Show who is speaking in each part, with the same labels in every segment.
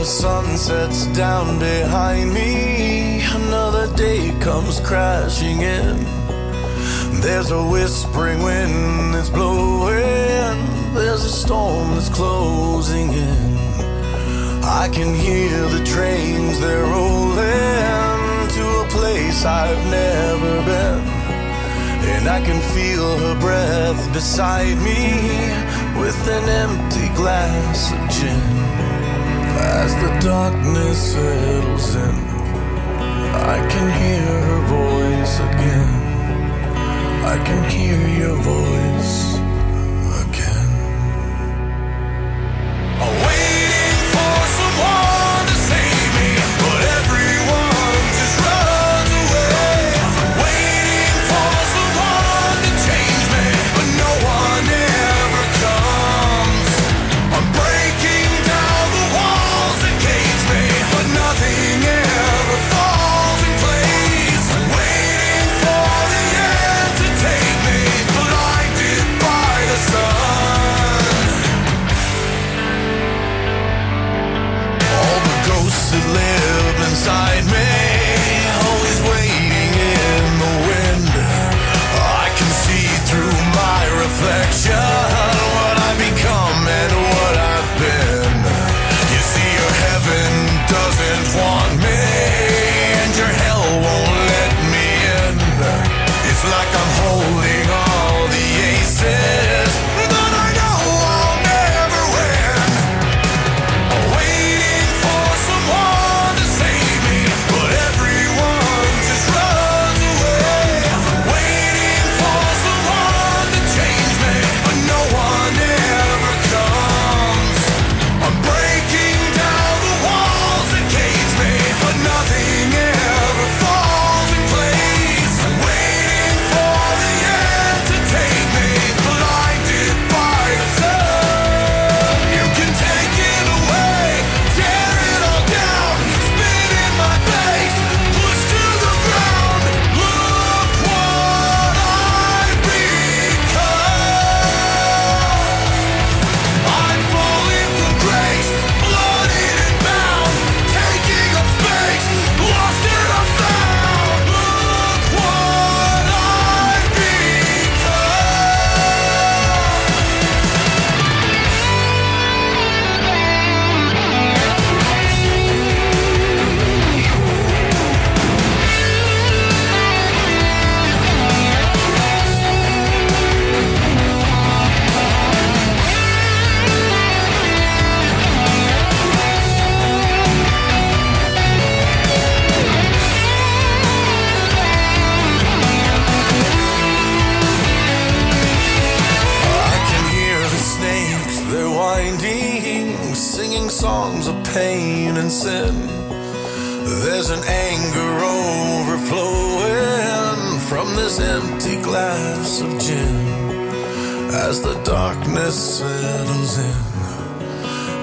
Speaker 1: the sun sets down behind me, another day comes crashing in. There's a whispering wind that's blowing, there's a storm that's closing in. I can hear the trains, they're rolling to a place I've never been. And I can feel her breath beside me with an empty glass of gin. As the darkness settles in, I can hear her voice again. I can hear your voice.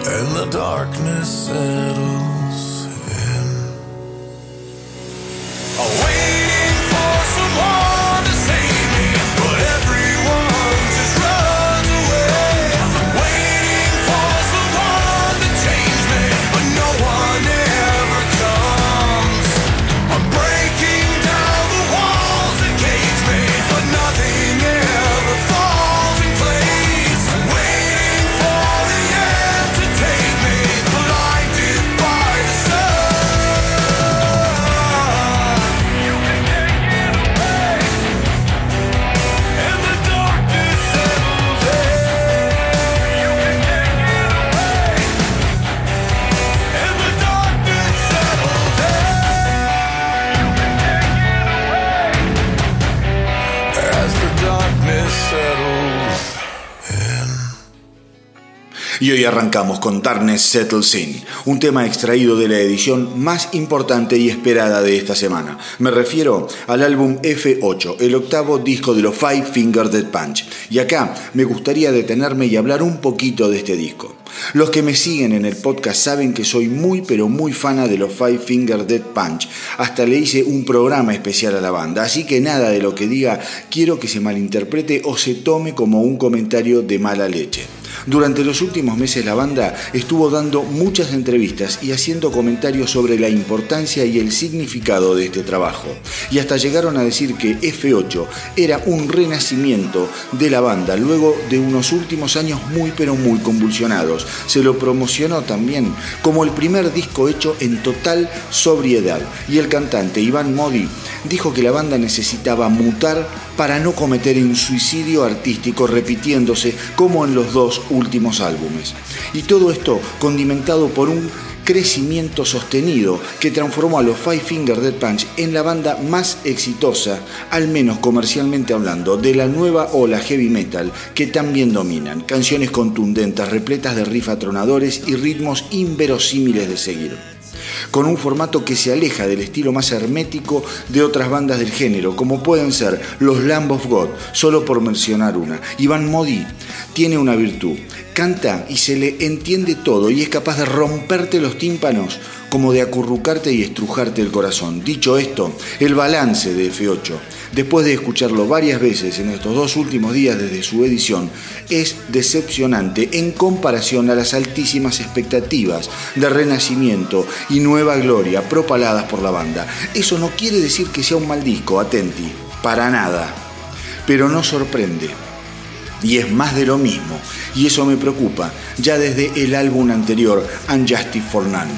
Speaker 1: and the darkness settles.
Speaker 2: Y hoy arrancamos con Darkness Settles In, un tema extraído de la edición más importante y esperada de esta semana. Me refiero al álbum F8, el octavo disco de los Five Finger Dead Punch. Y acá me gustaría detenerme y hablar un poquito de este disco. Los que me siguen en el podcast saben que soy muy pero muy fana de los Five Finger Dead Punch. Hasta le hice un programa especial a la banda, así que nada de lo que diga quiero que se malinterprete o se tome como un comentario de mala leche. Durante los últimos meses la banda estuvo dando muchas entrevistas y haciendo comentarios sobre la importancia y el significado de este trabajo. Y hasta llegaron a decir que F8 era un renacimiento de la banda luego de unos últimos años muy pero muy convulsionados. Se lo promocionó también como el primer disco hecho en total sobriedad. Y el cantante Iván Modi dijo que la banda necesitaba mutar para no cometer un suicidio artístico repitiéndose como en los dos álbumes. Y todo esto condimentado por un crecimiento sostenido que transformó a los Five Finger Dead Punch en la banda más exitosa, al menos comercialmente hablando, de la nueva ola heavy metal que también dominan. Canciones contundentes, repletas de riff atronadores y ritmos inverosímiles de seguir con un formato que se aleja del estilo más hermético de otras bandas del género, como pueden ser los Lamb of God, solo por mencionar una. Iván Modi tiene una virtud, canta y se le entiende todo y es capaz de romperte los tímpanos como de acurrucarte y estrujarte el corazón. Dicho esto, el balance de F8, después de escucharlo varias veces en estos dos últimos días desde su edición, es decepcionante en comparación a las altísimas expectativas de renacimiento y nueva gloria propaladas por la banda. Eso no quiere decir que sea un mal disco, atenti, para nada, pero no sorprende. Y es más de lo mismo, y eso me preocupa, ya desde el álbum anterior, Unjustice for None.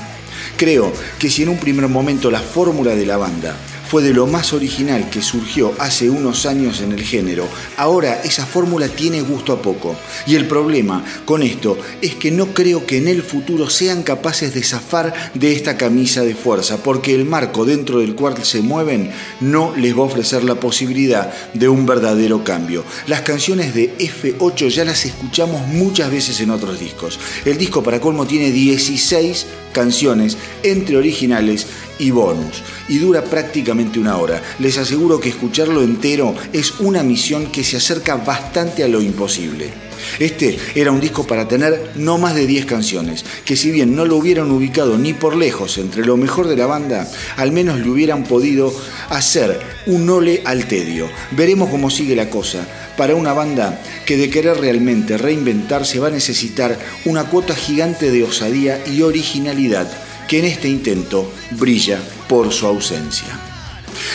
Speaker 2: Creo que si en un primer momento la fórmula de la banda fue de lo más original que surgió hace unos años en el género. Ahora esa fórmula tiene gusto a poco. Y el problema con esto es que no creo que en el futuro sean capaces de zafar de esta camisa de fuerza, porque el marco dentro del cual se mueven no les va a ofrecer la posibilidad de un verdadero cambio. Las canciones de F8 ya las escuchamos muchas veces en otros discos. El disco para colmo tiene 16 canciones entre originales y bonus y dura prácticamente una hora. Les aseguro que escucharlo entero es una misión que se acerca bastante a lo imposible. Este era un disco para tener no más de 10 canciones, que si bien no lo hubieran ubicado ni por lejos entre lo mejor de la banda, al menos le hubieran podido hacer un ole al tedio. Veremos cómo sigue la cosa. Para una banda que de querer realmente reinventarse va a necesitar una cuota gigante de osadía y originalidad que en este intento brilla por su ausencia.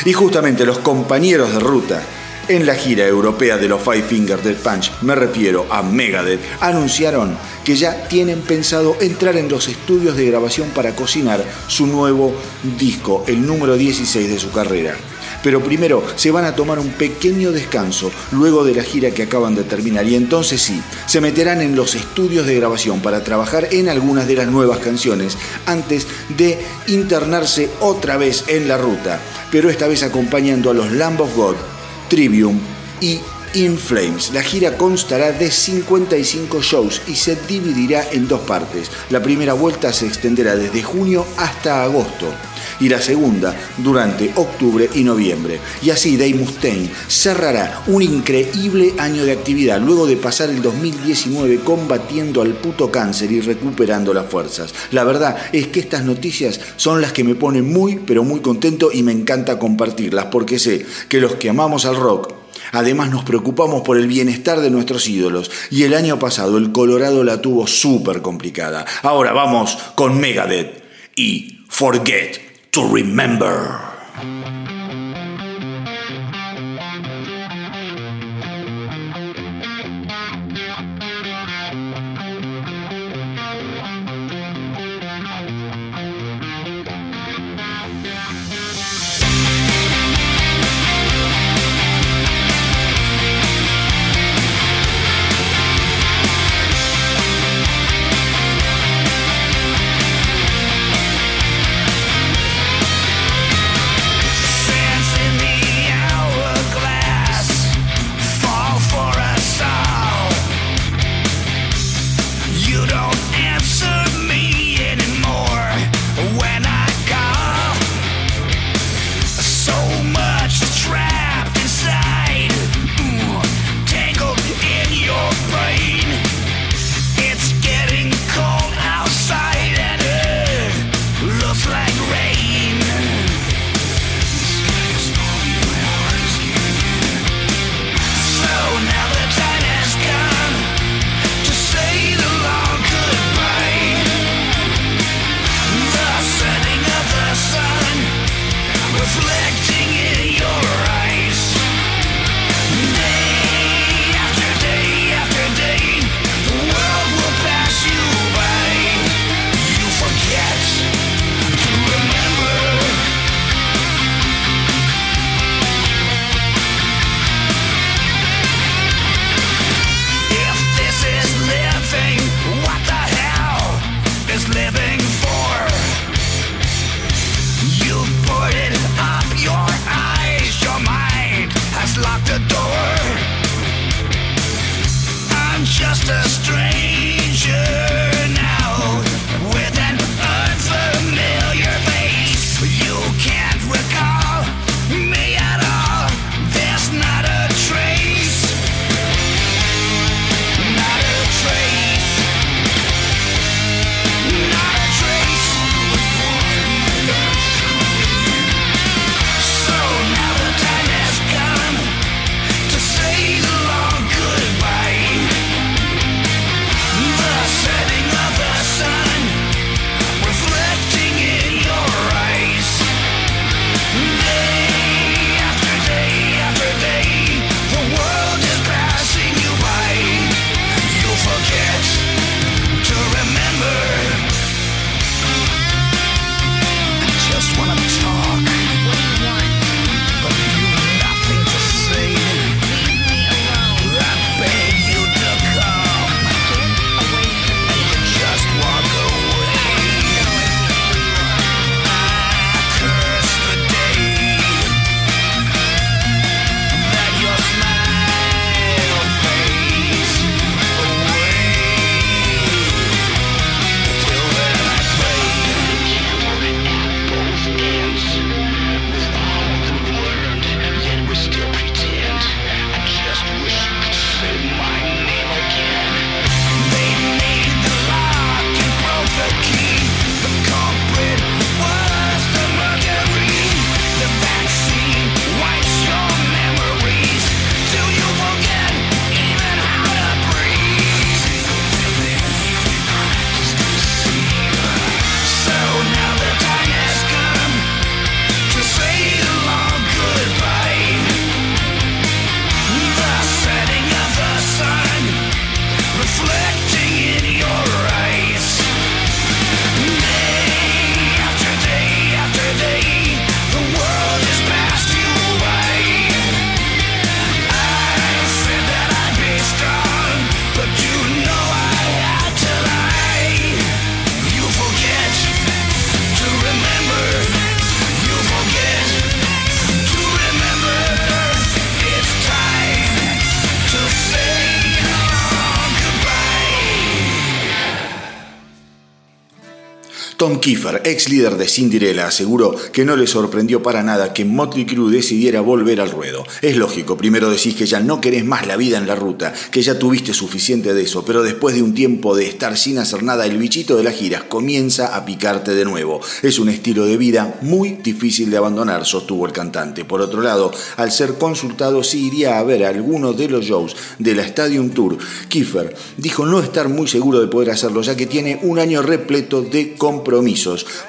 Speaker 2: Y justamente los compañeros de ruta en la gira europea de los Five Finger Dead Punch, me refiero a Megadeth, anunciaron que ya tienen pensado entrar en los estudios de grabación para cocinar su nuevo disco, el número 16 de su carrera pero primero se van a tomar un pequeño descanso luego de la gira que acaban de terminar y entonces sí, se meterán en los estudios de grabación para trabajar en algunas de las nuevas canciones antes de internarse otra vez en la ruta, pero esta vez acompañando a los Lamb of God, Trivium y In Flames. La gira constará de 55 shows y se dividirá en dos partes. La primera vuelta se extenderá desde junio hasta agosto y la segunda durante octubre y noviembre. Y así Dave Mustaine cerrará un increíble año de actividad luego de pasar el 2019 combatiendo al puto cáncer y recuperando las fuerzas. La verdad es que estas noticias son las que me ponen muy pero muy contento y me encanta compartirlas porque sé que los que amamos al rock Además nos preocupamos por el bienestar de nuestros ídolos y el año pasado el Colorado la tuvo súper complicada. Ahora vamos con Megadeth y Forget to remember. Kiefer, ex líder de Cinderella, aseguró que no le sorprendió para nada que Motley Crue decidiera volver al ruedo. Es lógico, primero decís que ya no querés más la vida en la ruta, que ya tuviste suficiente de eso, pero después de un tiempo de estar sin hacer nada, el bichito de las giras comienza a picarte de nuevo. Es un estilo de vida muy difícil de abandonar, sostuvo el cantante. Por otro lado, al ser consultado si iría a ver alguno de los shows de la Stadium Tour, Kiefer dijo no estar muy seguro de poder hacerlo, ya que tiene un año repleto de compromiso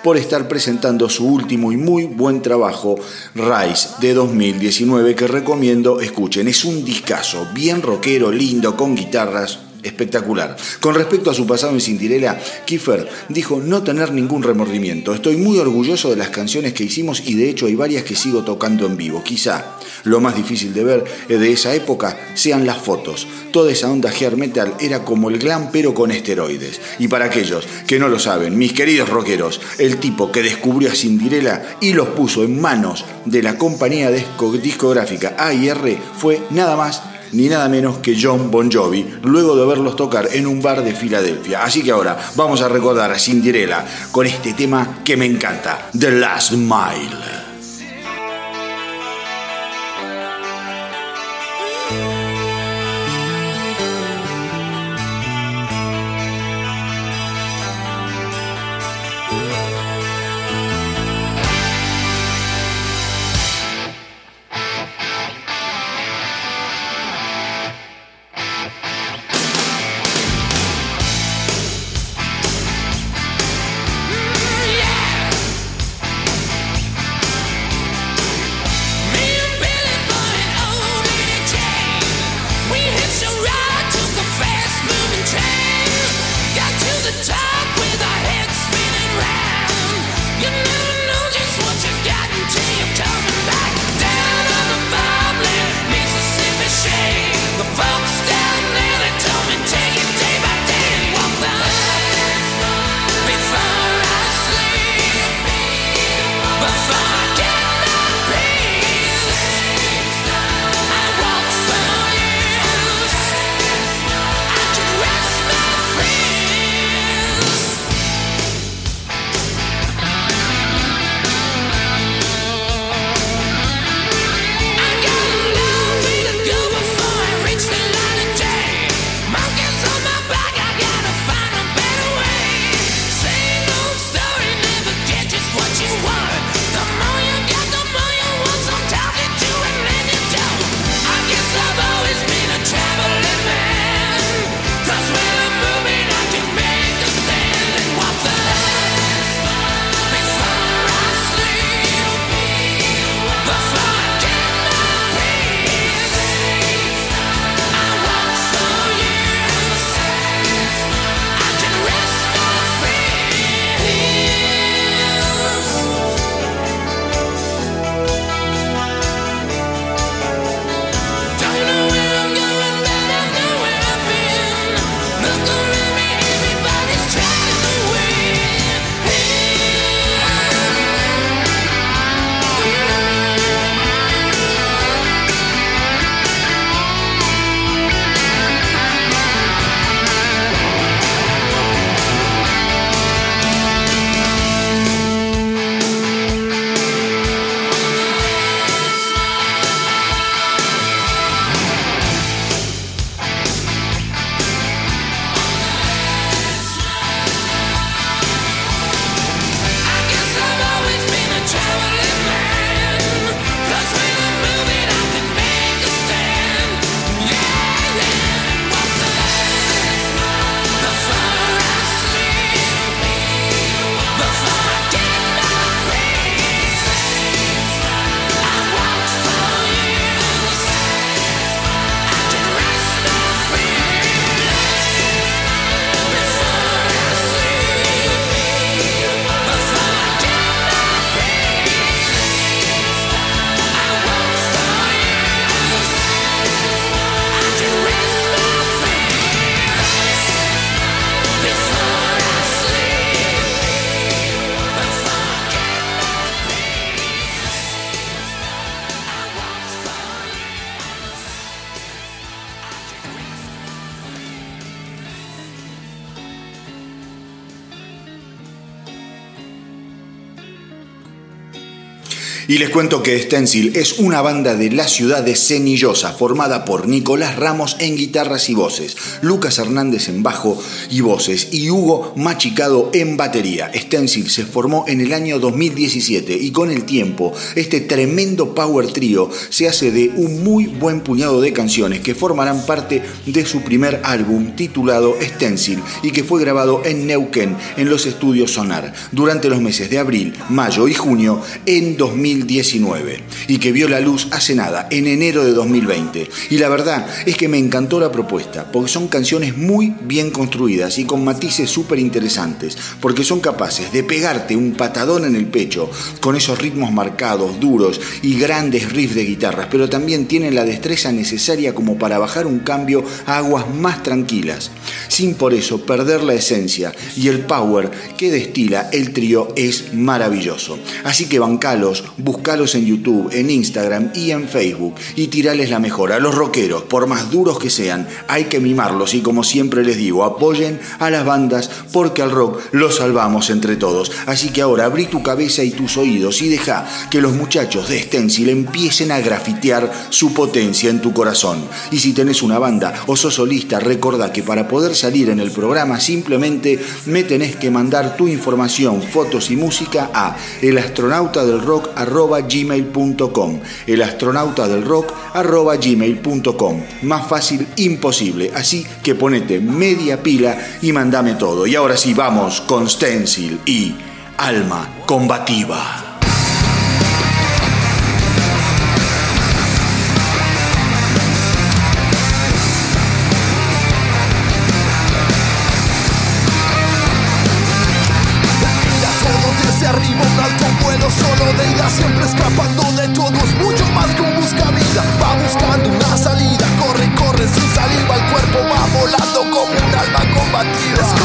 Speaker 2: por estar presentando su último y muy buen trabajo, Rise de 2019, que recomiendo escuchen. Es un discazo, bien rockero, lindo, con guitarras, espectacular. Con respecto a su pasado en Cinderella, Kiefer dijo no tener ningún remordimiento. Estoy muy orgulloso de las canciones que hicimos y de hecho hay varias que sigo tocando en vivo. Quizá lo más difícil de ver de esa época sean las fotos. Toda esa onda hair metal era como el glam pero con esteroides. Y para aquellos que no lo saben, mis queridos rockeros, el tipo que descubrió a Cinderella y los puso en manos de la compañía discográfica AIR fue nada más ni nada menos que John Bon Jovi, luego de verlos tocar en un bar de Filadelfia. Así que ahora vamos a recordar a Cinderella con este tema que me encanta, The Last Mile. Y les cuento que Stencil es una banda de la ciudad de Cenillosa, formada por Nicolás Ramos en guitarras y voces, Lucas Hernández en bajo y voces y Hugo Machicado en batería. Stencil se formó en el año 2017 y con el tiempo este tremendo power trio se hace de un muy buen puñado de canciones que formarán parte de su primer álbum titulado Stencil y que fue grabado en Neuquén en los estudios Sonar durante los meses de abril, mayo y junio en 2000 2019 y que vio la luz hace nada, en enero de 2020. Y la verdad es que me encantó la propuesta, porque son canciones muy bien construidas y con matices súper interesantes, porque son capaces de pegarte un patadón en el pecho con esos ritmos marcados, duros y grandes riffs de guitarras, pero también tienen la destreza necesaria como para bajar un cambio a aguas más tranquilas, sin por eso perder la esencia y el power que destila el trío es maravilloso. Así que bancalos,
Speaker 3: Buscalos en YouTube, en Instagram y en Facebook y tirales la mejor. A los rockeros, por más duros que sean, hay que mimarlos y como siempre les digo, apoyen a las bandas porque al rock lo salvamos entre todos. Así que ahora abrí tu cabeza y tus oídos y deja que los muchachos de Stencil empiecen a grafitear su potencia en tu corazón. Y si tenés una banda o sos solista, recuerda que para poder salir en el programa simplemente me tenés que mandar tu información, fotos y música a elastronautadelrock.gmail.com elastronautadelrock.gmail.com Más fácil imposible, así que ponete media pila y mandame todo. Y ahora sí, vamos con Stencil y Alma Combativa. de ida, siempre escapando de todo. Es mucho más que un busca vida, va buscando una salida. Corre, corre sin saliva, el cuerpo va volando como un alma combatida.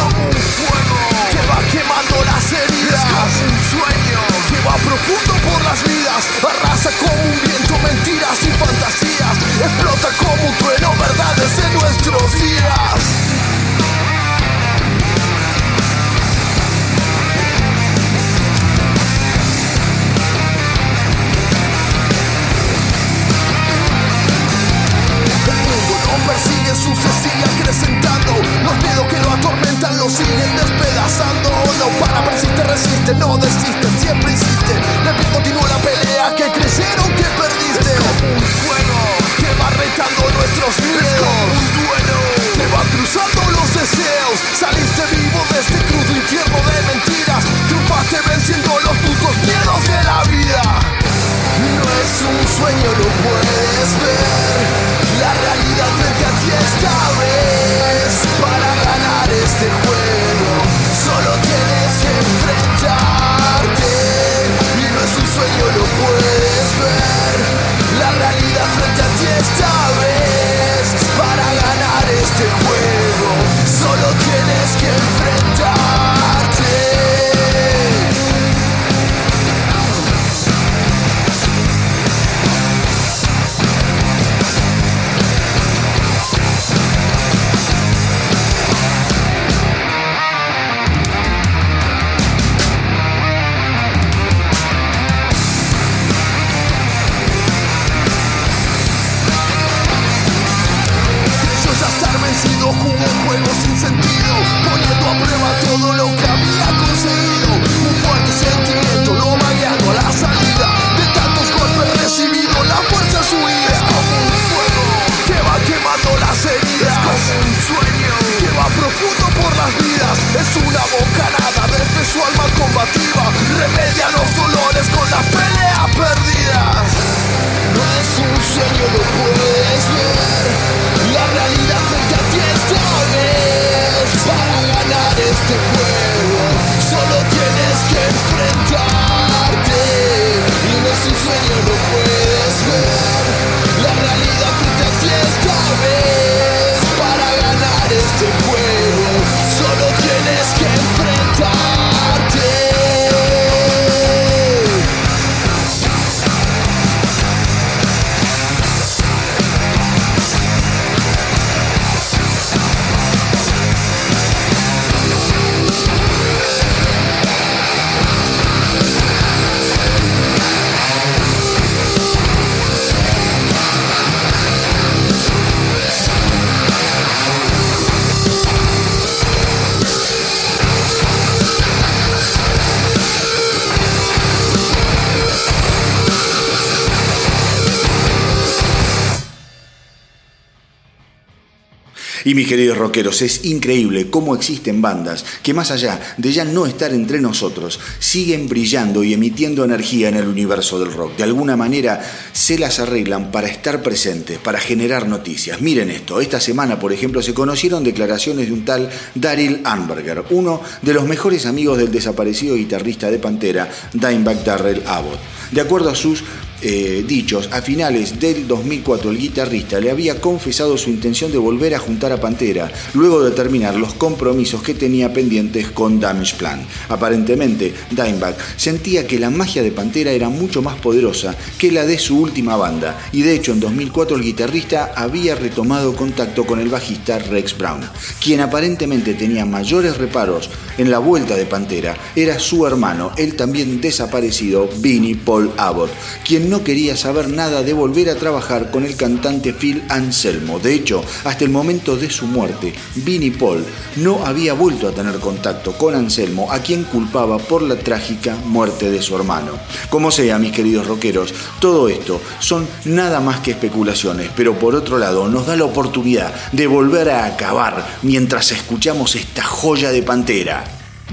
Speaker 3: Y mis queridos rockeros, es increíble cómo existen bandas que más allá de ya no estar entre nosotros, siguen brillando y emitiendo energía en el universo del rock. De alguna manera se las arreglan para estar presentes, para generar noticias. Miren esto, esta semana por ejemplo se conocieron declaraciones de un tal Daryl Anberger, uno de los mejores amigos del desaparecido guitarrista de Pantera, Dimebag Darrell Abbott. De acuerdo a sus
Speaker 2: eh, dichos, a finales del 2004 el guitarrista le había confesado su intención de volver a juntar a Pantera, luego de terminar los compromisos que tenía pendientes con Damage Plan. Aparentemente, Dimebag sentía que la magia de Pantera era mucho más poderosa que la de su última banda, y de hecho en 2004 el guitarrista había retomado contacto con el bajista Rex Brown, quien aparentemente tenía mayores reparos en la vuelta de Pantera, era su hermano, el también desaparecido Vinnie Paul Abbott, quien no quería saber nada de volver a trabajar con el cantante Phil Anselmo. De hecho, hasta el momento de su muerte, Vinnie Paul no había vuelto a tener contacto con Anselmo, a quien culpaba por la trágica muerte de su hermano. Como sea, mis queridos rockeros, todo esto son nada más que especulaciones, pero por otro lado nos da la oportunidad de volver a acabar mientras escuchamos esta joya de Pantera,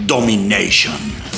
Speaker 2: Domination.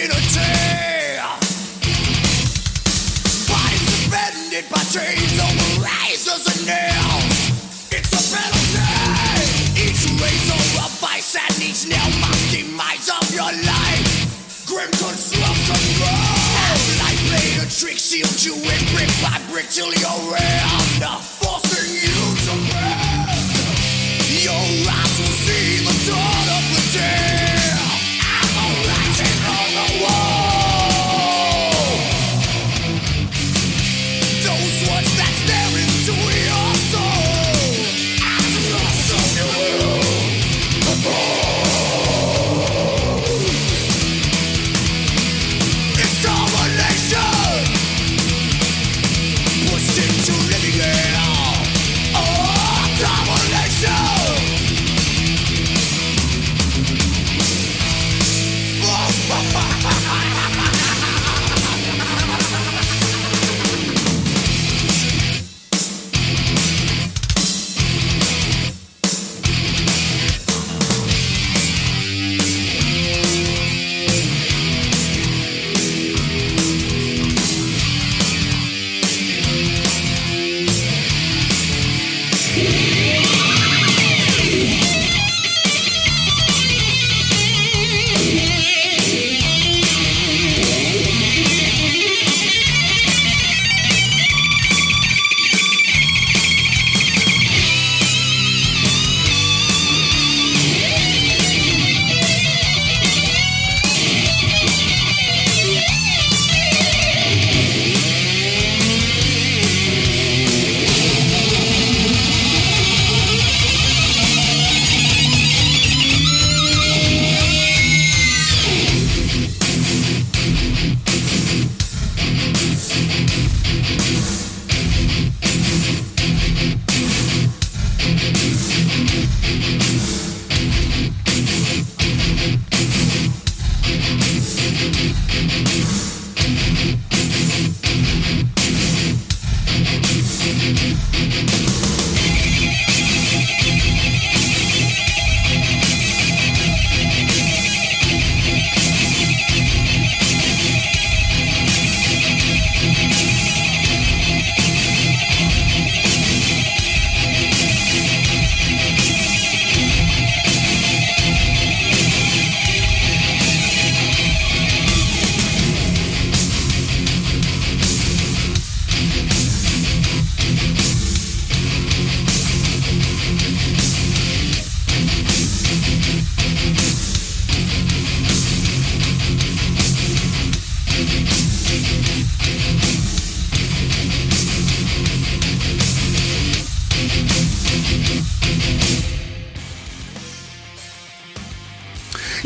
Speaker 1: community. Bodies suspended by chains over razors and nails. It's a penalty. Each razor a vice and each nail must demise of your life. Grim construction grows. Life played a trick, sealed you in brick by brick till you're round.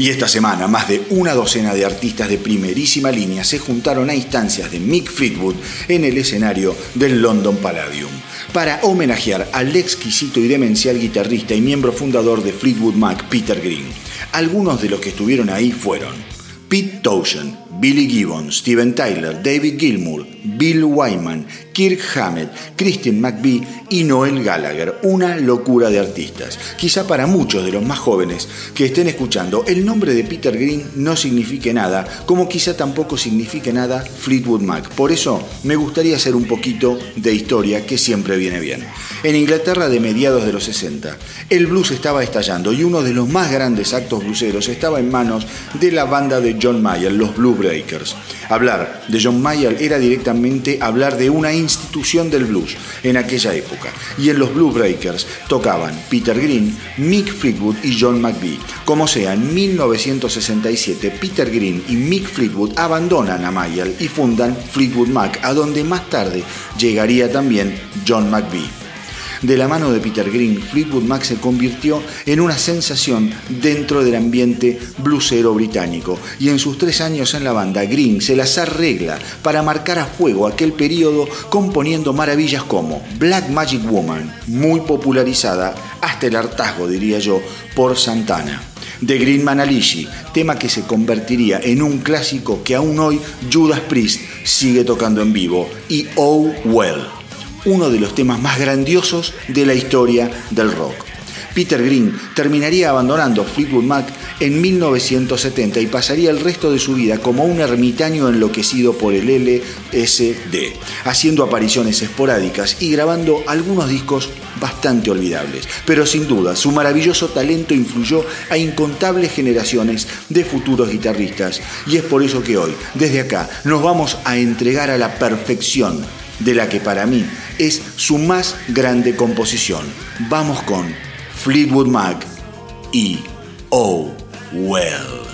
Speaker 2: Y esta semana, más de una docena de artistas de primerísima línea se juntaron a instancias de Mick Fleetwood en el escenario del London Palladium para homenajear al exquisito y demencial guitarrista y miembro fundador de Fleetwood Mac, Peter Green. Algunos de los que estuvieron ahí fueron Pete Townshend, Billy Gibbons, Steven Tyler, David Gilmour, Bill Wyman, Kirk Hammett, Christian McVie y Noel Gallagher. Una locura de artistas. Quizá para muchos de los más jóvenes que estén escuchando, el nombre de Peter Green no signifique nada, como quizá tampoco signifique nada Fleetwood Mac. Por eso me gustaría hacer un poquito de historia que siempre viene bien. En Inglaterra de mediados de los 60, el blues estaba estallando y uno de los más grandes actos blueseros estaba en manos de la banda de John Mayer, los Blue Breakers. Hablar de John Mayer era directamente hablar de una institución del blues en aquella época. Y en los Blue Breakers tocaban Peter Green, Mick Fleetwood y John McVie. Como sea, en 1967 Peter Green y Mick Fleetwood abandonan a Mayall y fundan Fleetwood Mac, a donde más tarde llegaría también John McVie. De la mano de Peter Green, Fleetwood Mac se convirtió en una sensación dentro del ambiente bluesero británico. Y en sus tres años en la banda, Green se las arregla para marcar a fuego aquel periodo componiendo maravillas como Black Magic Woman, muy popularizada hasta el hartazgo, diría yo, por Santana. The Green Manalishi, tema que se convertiría en un clásico que aún hoy Judas Priest sigue tocando en vivo, y Oh Well uno de los temas más grandiosos de la historia del rock. Peter Green terminaría abandonando Fleetwood Mac en 1970 y pasaría el resto de su vida como un ermitaño enloquecido por el LSD, haciendo apariciones esporádicas y grabando algunos discos bastante olvidables. Pero sin duda, su maravilloso talento influyó a incontables generaciones de futuros guitarristas y es por eso que hoy, desde acá, nos vamos a entregar a la perfección de la que para mí es su más grande composición. Vamos con Fleetwood Mac y Oh Well.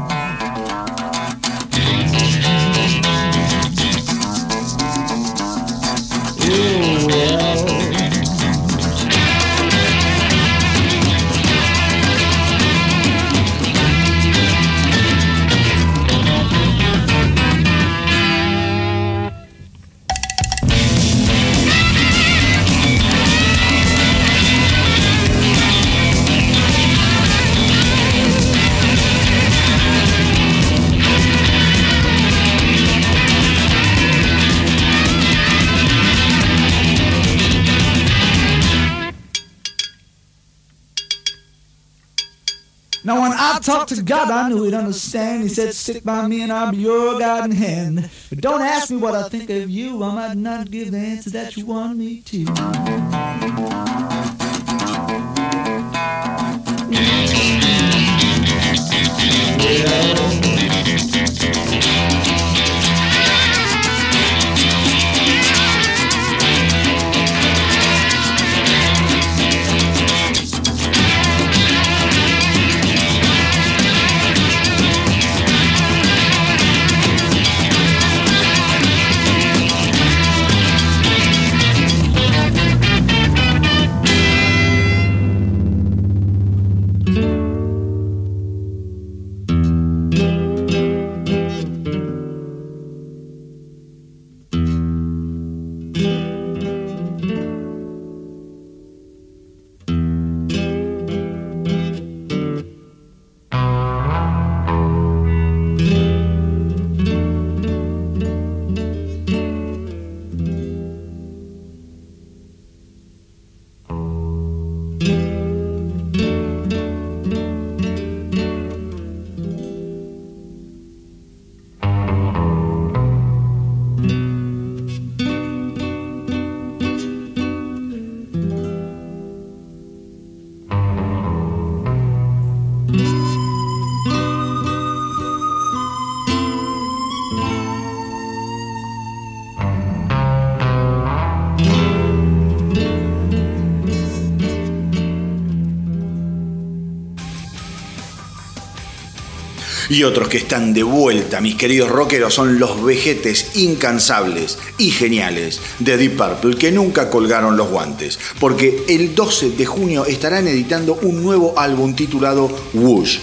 Speaker 4: to God I knew he'd understand. He said, Stick by me and I'll be your guiding hand. But don't ask me what I think of you. I might not give the answer that you want me to. Yeah.
Speaker 1: Y otros que están de vuelta, mis queridos rockeros, son los vejetes incansables y geniales de Deep Purple que nunca colgaron los guantes, porque el 12 de junio estarán editando un nuevo álbum titulado Whoosh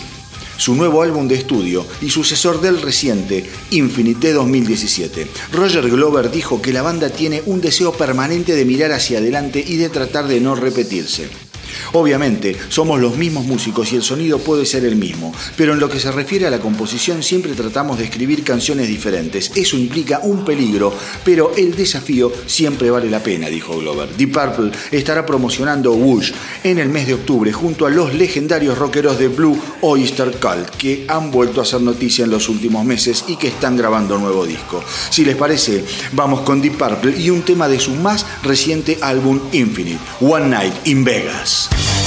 Speaker 1: su nuevo álbum de estudio y sucesor del reciente Infinite 2017. Roger Glover dijo que la banda tiene un deseo permanente de mirar hacia adelante y de tratar de no repetirse. Obviamente, somos los mismos músicos y el sonido puede ser el mismo, pero en lo que se refiere a la composición siempre tratamos de escribir canciones diferentes. Eso implica un peligro, pero el desafío siempre vale la pena, dijo Glover. Deep Purple estará promocionando Whoosh en el mes de octubre junto a los legendarios rockeros de Blue Oyster Cult que han vuelto a hacer noticia en los últimos meses y que están grabando un nuevo disco. Si les parece, vamos con Deep Purple y un tema de su más reciente álbum Infinite, One Night in Vegas. Podcast.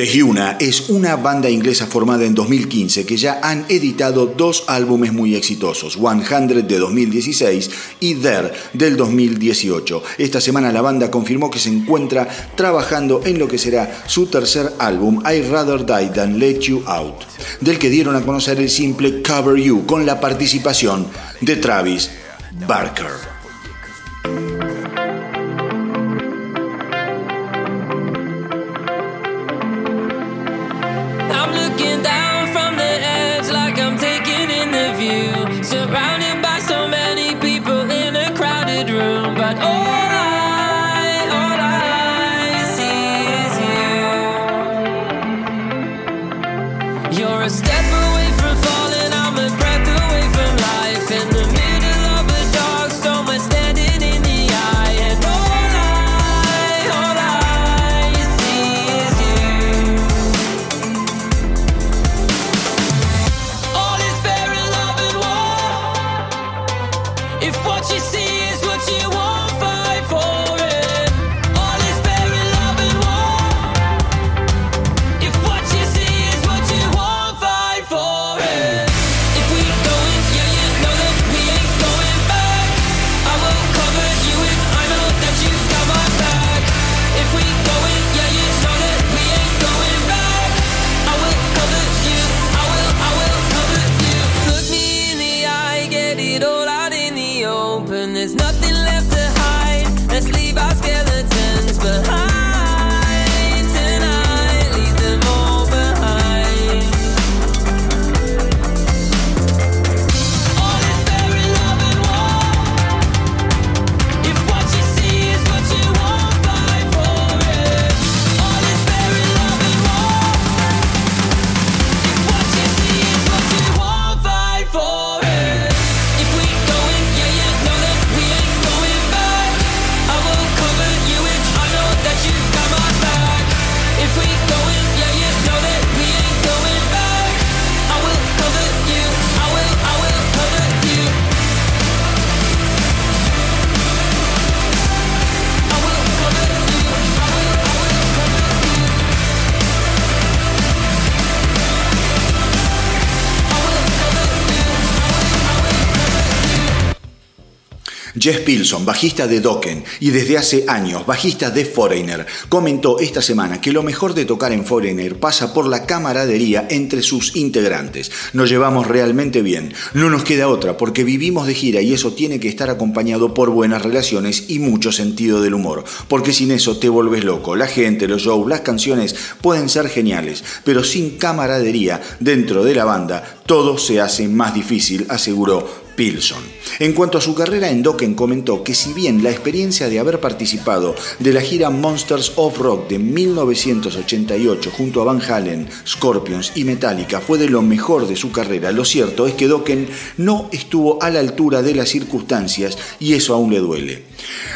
Speaker 1: The Huna es una banda inglesa formada en 2015 que ya han editado dos álbumes muy exitosos, 100 de 2016 y There del 2018. Esta semana la banda confirmó que se encuentra trabajando en lo que será su tercer álbum, I Rather Die Than Let You Out, del que dieron a conocer el simple Cover You con la participación de Travis Barker.
Speaker 2: Jess Pilson, bajista de Dokken y desde hace años bajista de Foreigner, comentó esta semana que lo mejor de tocar en Foreigner pasa por la camaradería entre sus integrantes. Nos llevamos realmente bien, no nos queda otra porque vivimos de gira y eso tiene que estar acompañado por buenas relaciones y mucho sentido del humor, porque sin eso te volves loco. La gente, los shows, las canciones pueden ser geniales, pero sin camaradería dentro de la banda todo se hace más difícil, aseguró Pilson. En cuanto a su carrera en Dokken comentó que si bien la experiencia de haber participado de la gira Monsters of Rock de 1988 junto a Van Halen, Scorpions y Metallica fue de lo mejor de su carrera, lo cierto es que Dokken no estuvo a la altura de las circunstancias y eso aún le duele.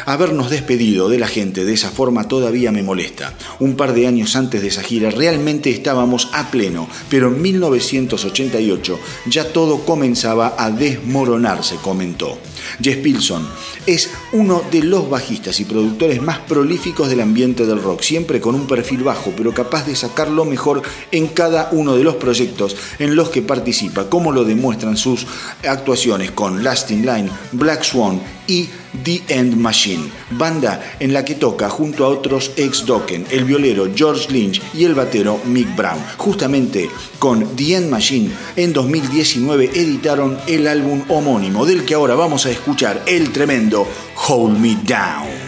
Speaker 2: Habernos despedido de la gente de esa forma todavía me molesta. Un par de años antes de esa gira realmente estábamos a pleno, pero en 1988 ya todo comenzaba a desmoronarse, comentó. Jess Pilson es uno de los bajistas y productores más prolíficos del ambiente del rock, siempre con un perfil bajo, pero capaz de sacar lo mejor en cada uno de los proyectos en los que participa, como lo demuestran sus actuaciones con Lasting Line, Black Swan y The End Machine, banda en la que toca junto a otros ex Dokken, el violero George Lynch y el batero Mick Brown. Justamente con The End Machine en 2019 editaron el álbum homónimo del que ahora vamos a escuchar el tremendo Hold Me Down.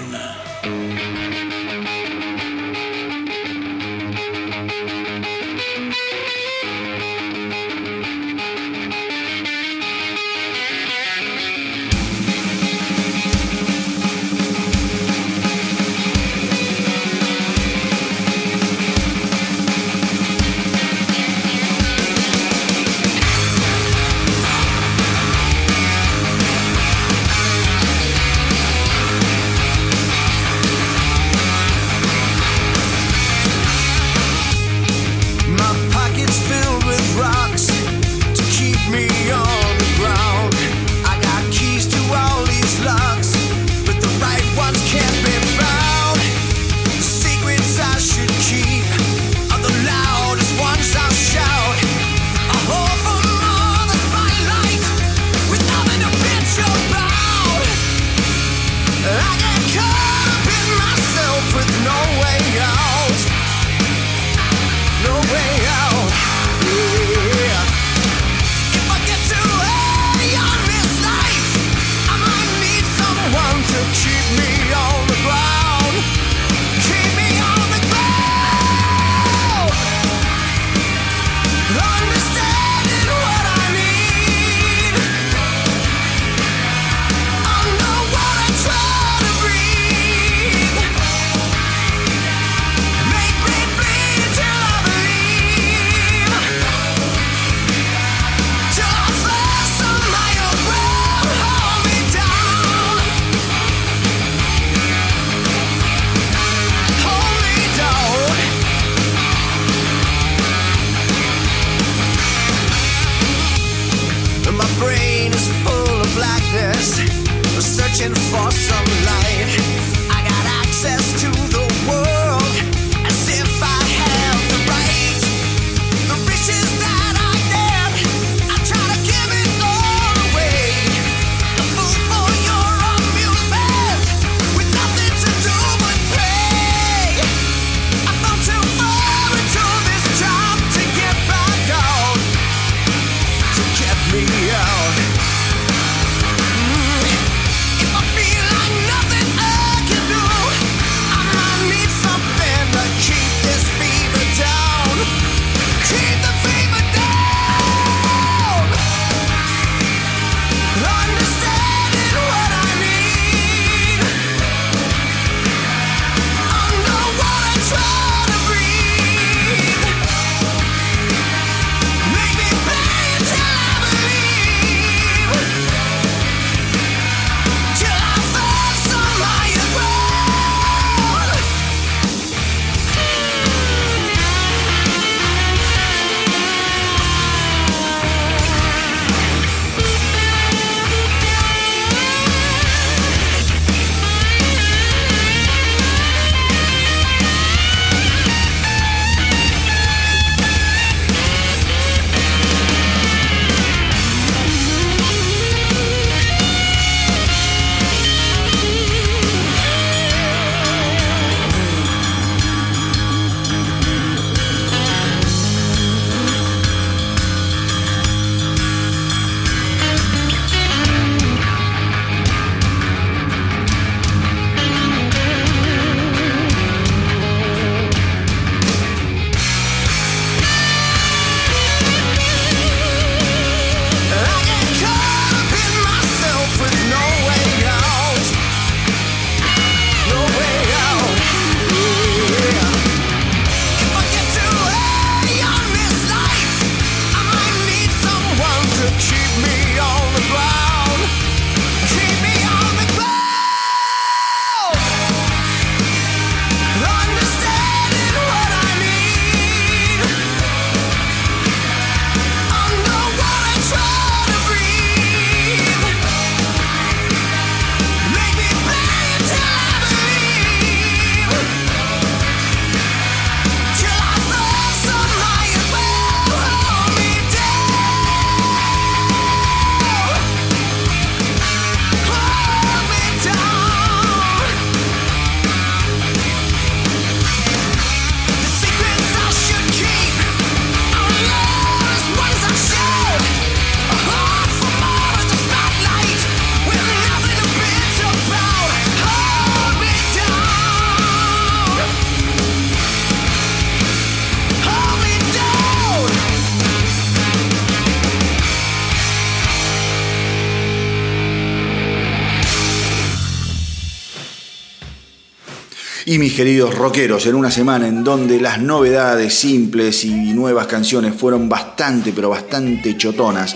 Speaker 2: Y mis queridos rockeros, en una semana en donde las novedades simples y nuevas canciones fueron bastante, pero bastante chotonas,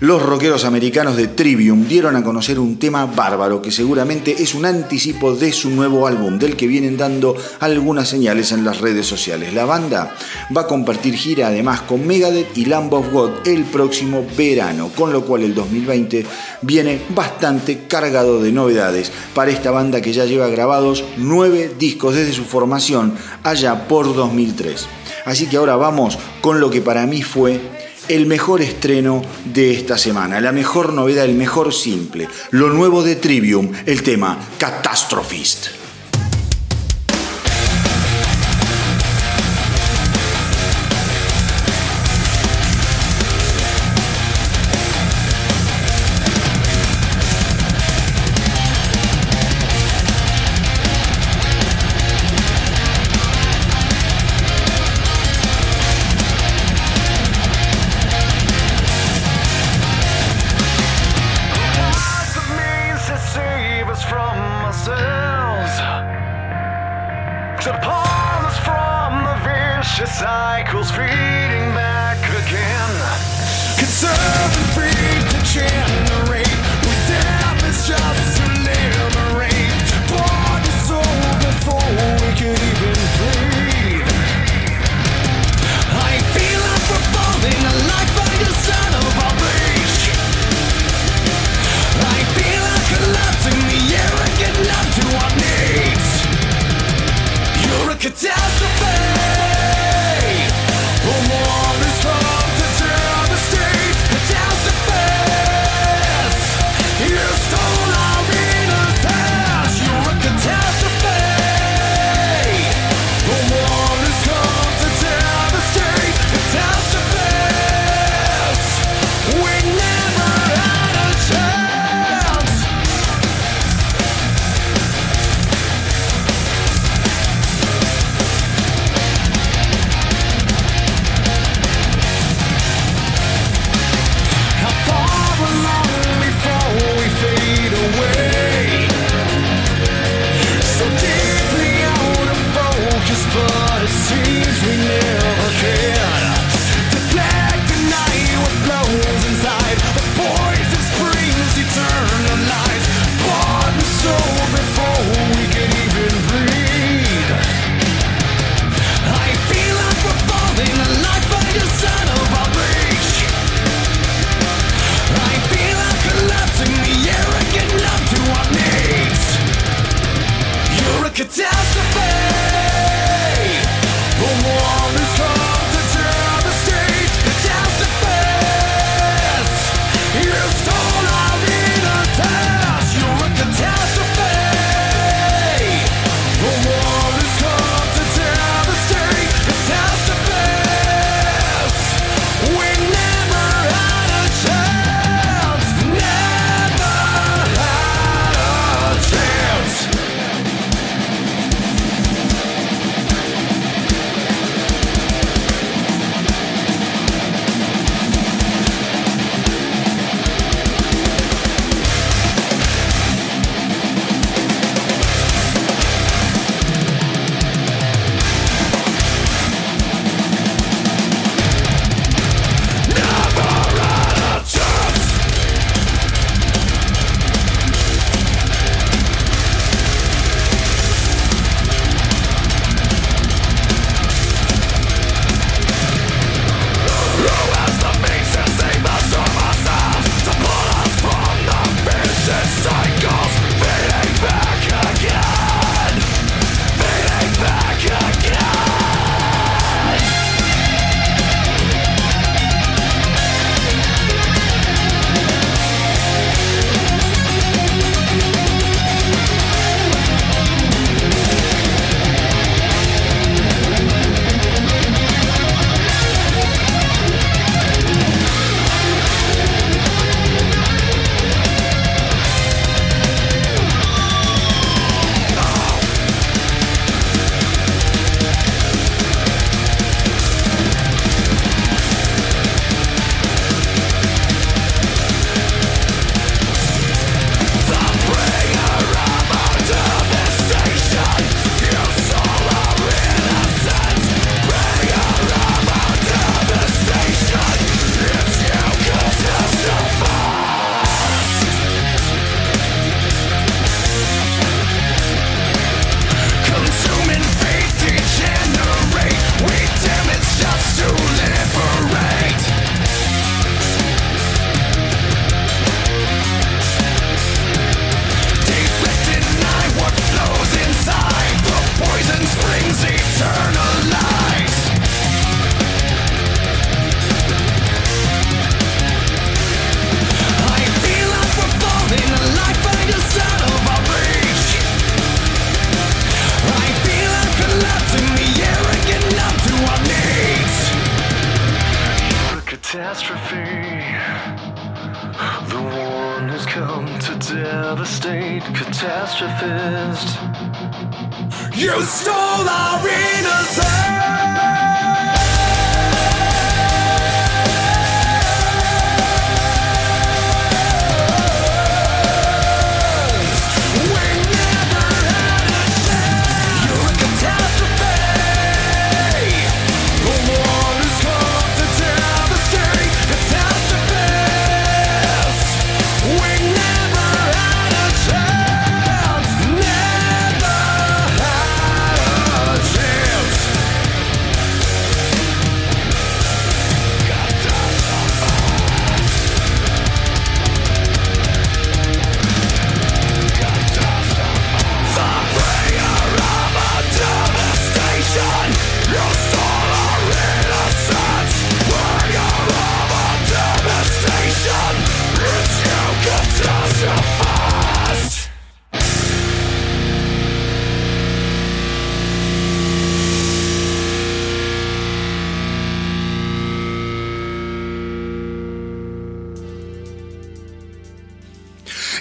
Speaker 2: los rockeros americanos de Trivium dieron a conocer un tema bárbaro que seguramente es un anticipo de su nuevo álbum, del que vienen dando algunas señales en las redes sociales. La banda va a compartir gira además con Megadeth y Lamb of God el próximo verano, con lo cual el 2020 viene bastante cargado de novedades para esta banda que ya lleva grabados nueve discos desde su formación allá por 2003. Así que ahora vamos con lo que para mí fue el mejor estreno de esta semana, la mejor novedad, el mejor simple, lo nuevo de Trivium, el tema Catastrophist.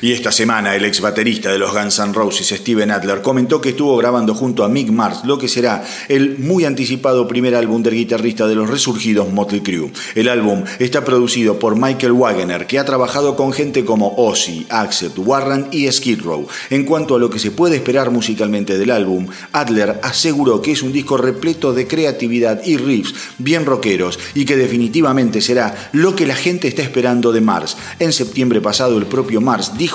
Speaker 2: Y esta semana el ex baterista de los Guns N' Roses, Steven Adler, comentó que estuvo grabando junto a Mick Mars lo que será el muy anticipado primer álbum del guitarrista de los resurgidos Motley Crue. El álbum está producido por Michael Wagener, que ha trabajado con gente como Ozzy, Accept, Warren y Skid Row. En cuanto a lo que se puede esperar musicalmente del álbum, Adler aseguró que es un disco repleto de creatividad y riffs bien rockeros y que definitivamente será lo que la gente está esperando de Mars. En septiembre pasado el propio Mars dijo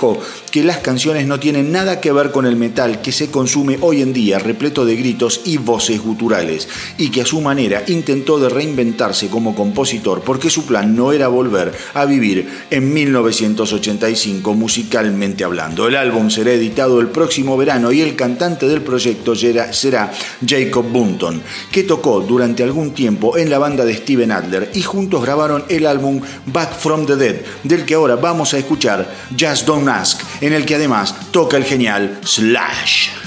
Speaker 2: que las canciones no tienen nada que ver con el metal que se consume hoy en día, repleto de gritos y voces guturales, y que a su manera intentó de reinventarse como compositor porque su plan no era volver a vivir en 1985 musicalmente hablando. El álbum será editado el próximo verano y el cantante del proyecto será Jacob Bunton, que tocó durante algún tiempo en la banda de Steven Adler y juntos grabaron el álbum Back from the Dead, del que ahora vamos a escuchar Just Don't en el que además toca el genial Slash.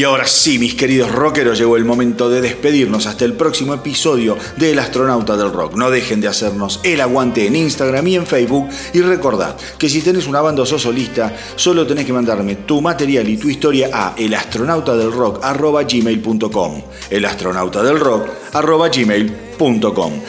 Speaker 2: Y ahora sí, mis queridos rockeros, llegó el momento de despedirnos hasta el próximo episodio de El Astronauta del Rock. No dejen de hacernos el aguante en Instagram y en Facebook. Y recordad que si tenés una banda o solista, solo tenés que mandarme tu material y tu historia a elastronautadelrock.gmail.com elastronautadelrock.gmail.com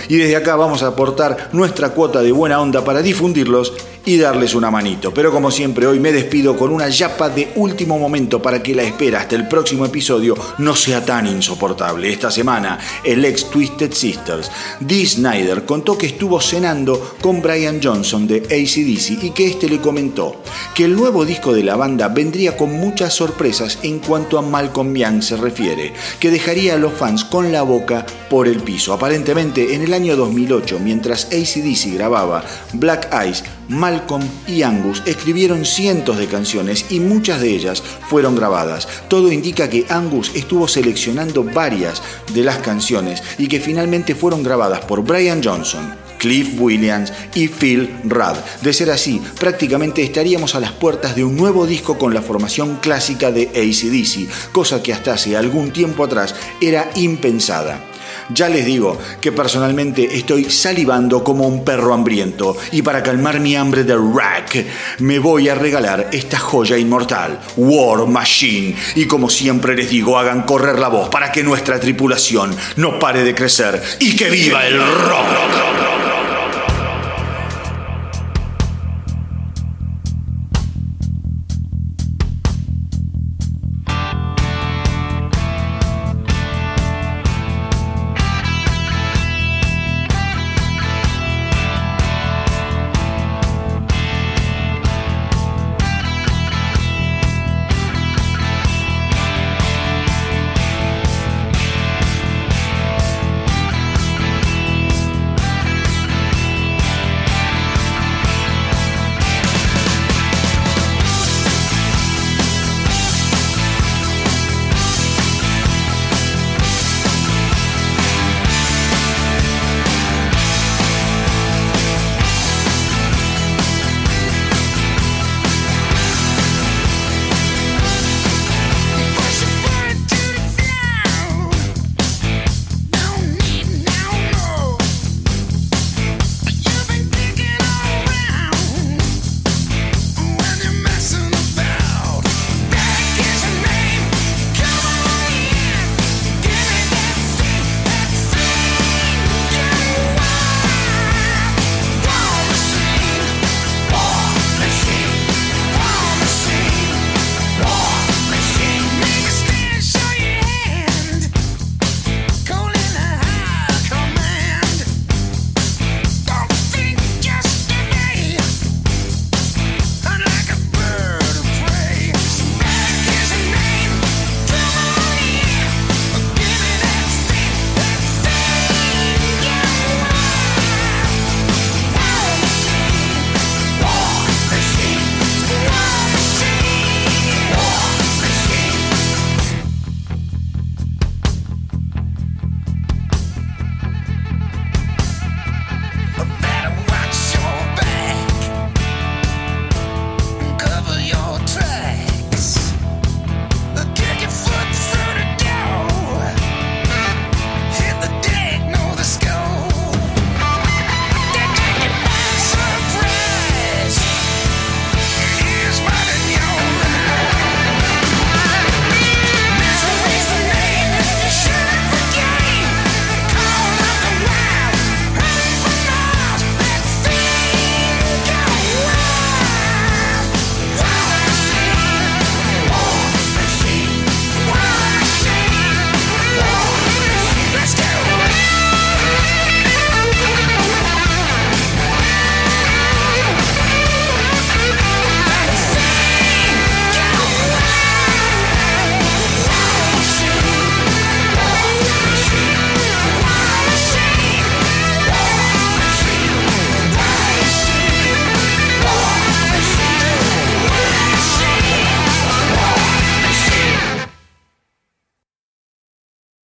Speaker 2: Y desde acá vamos a aportar nuestra cuota de buena onda para difundirlos y darles una manito. Pero como siempre hoy me despido con una yapa de último momento para que la espera hasta el próximo episodio no sea tan insoportable. Esta semana el ex Twisted Sisters, Dee Snyder, contó que estuvo cenando con Brian Johnson de ACDC y que este le comentó que el nuevo disco de la banda vendría con muchas sorpresas en cuanto a Malcolm Young se refiere, que dejaría a los fans con la boca por el piso. Aparentemente en el año 2008, mientras ACDC grababa Black Eyes, Malcolm y Angus escribieron cientos de canciones y muchas de ellas fueron grabadas. Todo indica que Angus estuvo seleccionando varias de las canciones y que finalmente fueron grabadas por Brian Johnson. Cliff Williams y Phil Rudd. De ser así, prácticamente estaríamos a las puertas de un nuevo disco con la formación clásica de ACDC, cosa que hasta hace algún tiempo atrás era impensada. Ya les digo que personalmente estoy salivando como un perro hambriento y para calmar mi hambre de rack me voy a regalar esta joya inmortal, War Machine. Y como siempre les digo, hagan correr la voz para que nuestra tripulación no pare de crecer y que viva el rock.